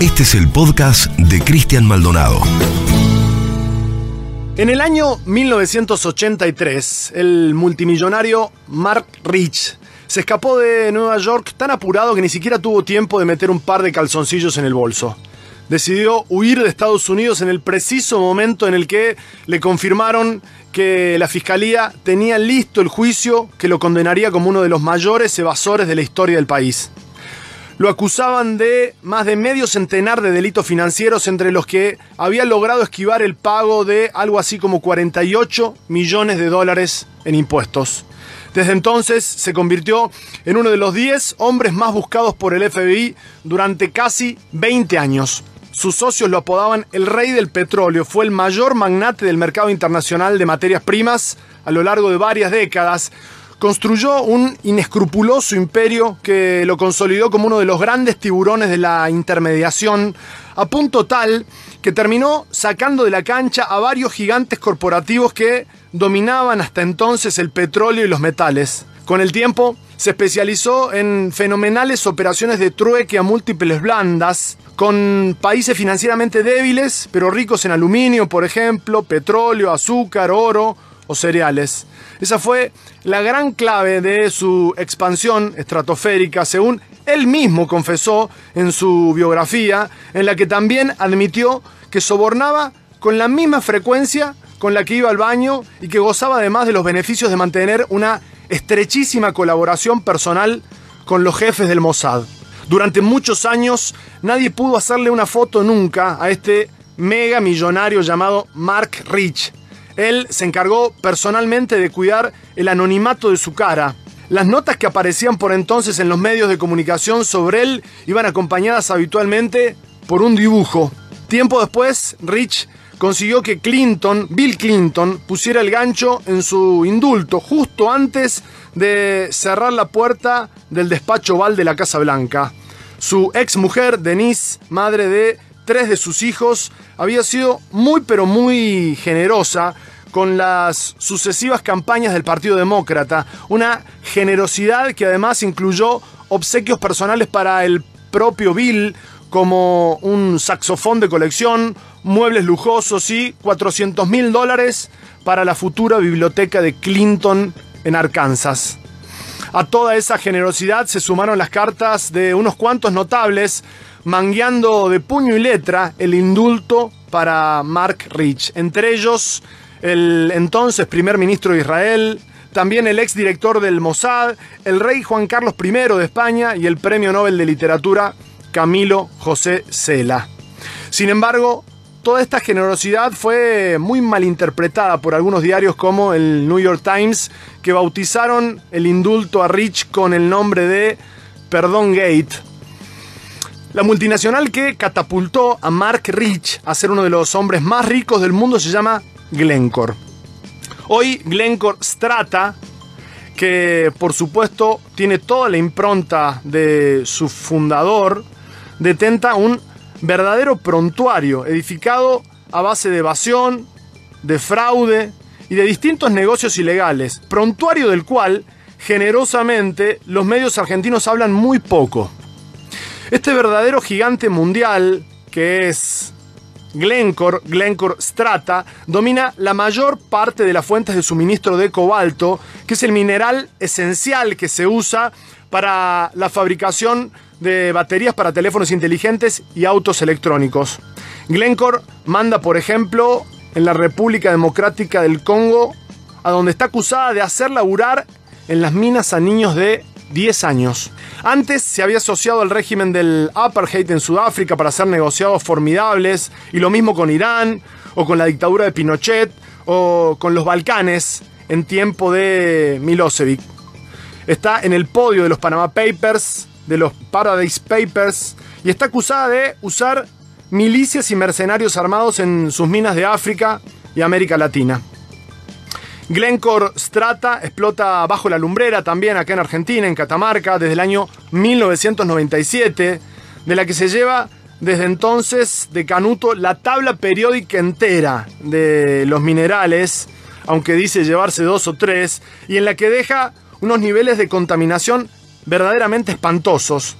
Este es el podcast de Cristian Maldonado. En el año 1983, el multimillonario Mark Rich se escapó de Nueva York tan apurado que ni siquiera tuvo tiempo de meter un par de calzoncillos en el bolso. Decidió huir de Estados Unidos en el preciso momento en el que le confirmaron que la fiscalía tenía listo el juicio que lo condenaría como uno de los mayores evasores de la historia del país. Lo acusaban de más de medio centenar de delitos financieros entre los que había logrado esquivar el pago de algo así como 48 millones de dólares en impuestos. Desde entonces se convirtió en uno de los 10 hombres más buscados por el FBI durante casi 20 años. Sus socios lo apodaban el rey del petróleo, fue el mayor magnate del mercado internacional de materias primas a lo largo de varias décadas, construyó un inescrupuloso imperio que lo consolidó como uno de los grandes tiburones de la intermediación, a punto tal que terminó sacando de la cancha a varios gigantes corporativos que dominaban hasta entonces el petróleo y los metales. Con el tiempo, se especializó en fenomenales operaciones de trueque a múltiples blandas, con países financieramente débiles, pero ricos en aluminio, por ejemplo, petróleo, azúcar, oro o cereales. Esa fue la gran clave de su expansión estratosférica, según él mismo confesó en su biografía, en la que también admitió que sobornaba con la misma frecuencia con la que iba al baño y que gozaba además de los beneficios de mantener una estrechísima colaboración personal con los jefes del Mossad. Durante muchos años nadie pudo hacerle una foto nunca a este mega millonario llamado Mark Rich, él se encargó personalmente de cuidar el anonimato de su cara. Las notas que aparecían por entonces en los medios de comunicación sobre él iban acompañadas habitualmente por un dibujo. Tiempo después, Rich consiguió que Clinton, Bill Clinton, pusiera el gancho en su indulto justo antes de cerrar la puerta del despacho oval de la Casa Blanca. Su ex mujer, Denise, madre de tres de sus hijos, había sido muy pero muy generosa con las sucesivas campañas del Partido Demócrata, una generosidad que además incluyó obsequios personales para el propio Bill, como un saxofón de colección, muebles lujosos y 400 mil dólares para la futura biblioteca de Clinton en Arkansas. A toda esa generosidad se sumaron las cartas de unos cuantos notables mangueando de puño y letra el indulto para Mark Rich, entre ellos el entonces primer ministro de Israel, también el exdirector del Mossad, el rey Juan Carlos I de España y el premio Nobel de Literatura Camilo José Cela. Sin embargo, toda esta generosidad fue muy mal interpretada por algunos diarios como el New York Times, que bautizaron el indulto a Rich con el nombre de Perdón Gate la multinacional que catapultó a Mark Rich a ser uno de los hombres más ricos del mundo se llama Glencore. Hoy Glencore Strata, que por supuesto tiene toda la impronta de su fundador, detenta un verdadero prontuario edificado a base de evasión, de fraude y de distintos negocios ilegales, prontuario del cual generosamente los medios argentinos hablan muy poco. Este verdadero gigante mundial, que es Glencore, Glencore Strata, domina la mayor parte de las fuentes de suministro de cobalto, que es el mineral esencial que se usa para la fabricación de baterías para teléfonos inteligentes y autos electrónicos. Glencore manda, por ejemplo, en la República Democrática del Congo, a donde está acusada de hacer laburar en las minas a niños de 10 años. Antes se había asociado al régimen del apartheid en Sudáfrica para hacer negociados formidables, y lo mismo con Irán, o con la dictadura de Pinochet, o con los Balcanes en tiempo de Milosevic. Está en el podio de los Panama Papers, de los Paradise Papers, y está acusada de usar milicias y mercenarios armados en sus minas de África y América Latina. Glencore Strata explota bajo la lumbrera también acá en Argentina, en Catamarca, desde el año 1997, de la que se lleva desde entonces de Canuto la tabla periódica entera de los minerales, aunque dice llevarse dos o tres, y en la que deja unos niveles de contaminación verdaderamente espantosos.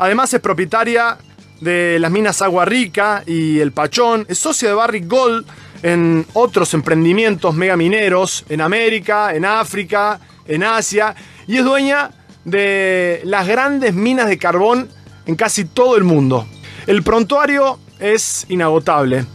Además es propietaria de las minas Agua Rica y El Pachón, es socia de Barrick Gold en otros emprendimientos megamineros en América, en África, en Asia, y es dueña de las grandes minas de carbón en casi todo el mundo. El prontuario es inagotable.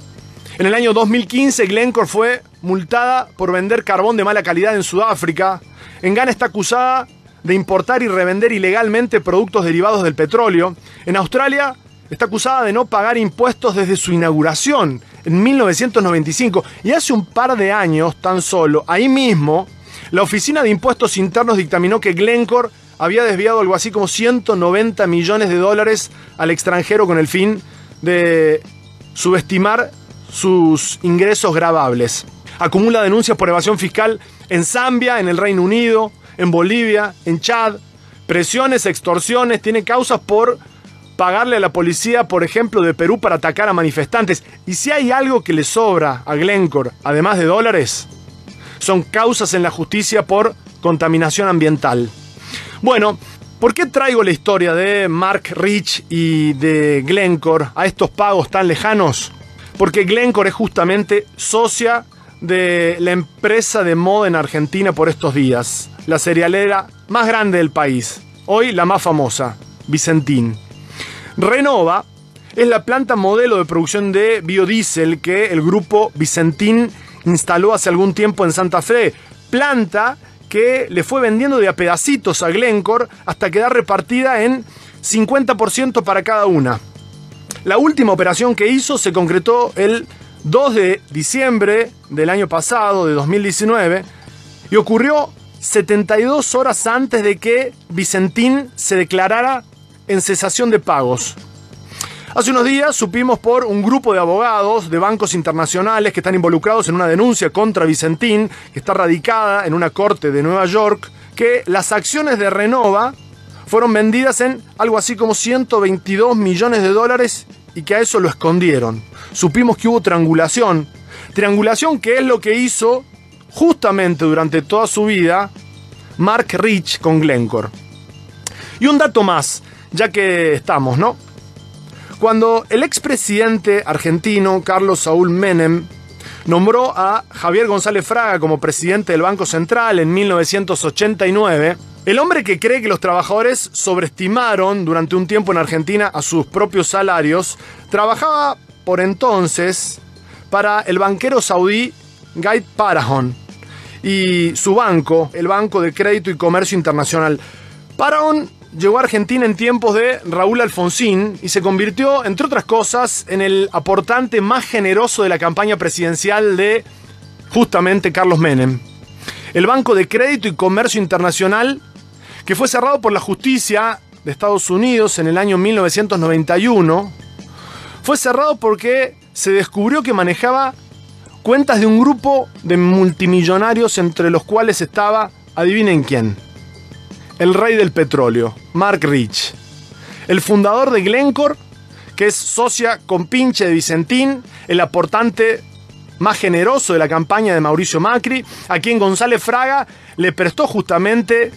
En el año 2015, Glencore fue multada por vender carbón de mala calidad en Sudáfrica. En Ghana está acusada de importar y revender ilegalmente productos derivados del petróleo. En Australia está acusada de no pagar impuestos desde su inauguración en 1995 y hace un par de años tan solo, ahí mismo, la Oficina de Impuestos Internos dictaminó que Glencore había desviado algo así como 190 millones de dólares al extranjero con el fin de subestimar sus ingresos grabables. Acumula denuncias por evasión fiscal en Zambia, en el Reino Unido, en Bolivia, en Chad, presiones, extorsiones, tiene causas por pagarle a la policía, por ejemplo, de Perú para atacar a manifestantes. Y si hay algo que le sobra a Glencore, además de dólares, son causas en la justicia por contaminación ambiental. Bueno, ¿por qué traigo la historia de Mark Rich y de Glencore a estos pagos tan lejanos? Porque Glencore es justamente socia de la empresa de moda en Argentina por estos días, la cerealera más grande del país, hoy la más famosa, Vicentín. Renova es la planta modelo de producción de biodiesel que el grupo Vicentín instaló hace algún tiempo en Santa Fe. Planta que le fue vendiendo de a pedacitos a Glencore hasta quedar repartida en 50% para cada una. La última operación que hizo se concretó el 2 de diciembre del año pasado, de 2019, y ocurrió 72 horas antes de que Vicentín se declarara en cesación de pagos. Hace unos días supimos por un grupo de abogados de bancos internacionales que están involucrados en una denuncia contra Vicentín, que está radicada en una corte de Nueva York, que las acciones de Renova fueron vendidas en algo así como 122 millones de dólares y que a eso lo escondieron. Supimos que hubo triangulación. Triangulación que es lo que hizo justamente durante toda su vida Mark Rich con Glencore. Y un dato más, ya que estamos, ¿no? Cuando el expresidente argentino Carlos Saúl Menem nombró a Javier González Fraga como presidente del Banco Central en 1989, el hombre que cree que los trabajadores sobreestimaron durante un tiempo en Argentina a sus propios salarios, trabajaba por entonces para el banquero saudí Guy Parahon y su banco, el Banco de Crédito y Comercio Internacional. Parahon llegó a Argentina en tiempos de Raúl Alfonsín y se convirtió, entre otras cosas, en el aportante más generoso de la campaña presidencial de justamente Carlos Menem. El Banco de Crédito y Comercio Internacional, que fue cerrado por la justicia de Estados Unidos en el año 1991, fue cerrado porque se descubrió que manejaba cuentas de un grupo de multimillonarios entre los cuales estaba, adivinen quién, el rey del petróleo, Mark Rich, el fundador de Glencore, que es socia con pinche de Vicentín, el aportante más generoso de la campaña de Mauricio Macri, a quien González Fraga le prestó justamente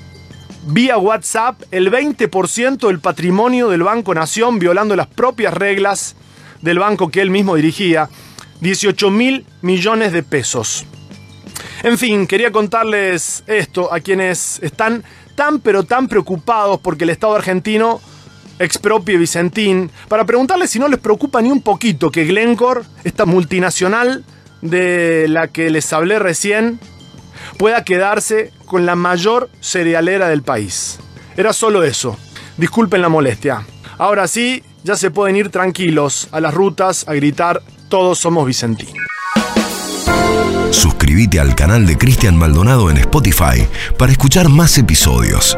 vía WhatsApp el 20% del patrimonio del Banco Nación, violando las propias reglas del banco que él mismo dirigía, 18 mil millones de pesos. En fin, quería contarles esto a quienes están tan pero tan preocupados porque el Estado argentino expropie Vicentín, para preguntarles si no les preocupa ni un poquito que Glencore, esta multinacional de la que les hablé recién, pueda quedarse con la mayor cerealera del país. Era solo eso. Disculpen la molestia. Ahora sí, ya se pueden ir tranquilos a las rutas a gritar Todos somos Vicentín. Suscríbete al canal de Cristian Maldonado en Spotify para escuchar más episodios.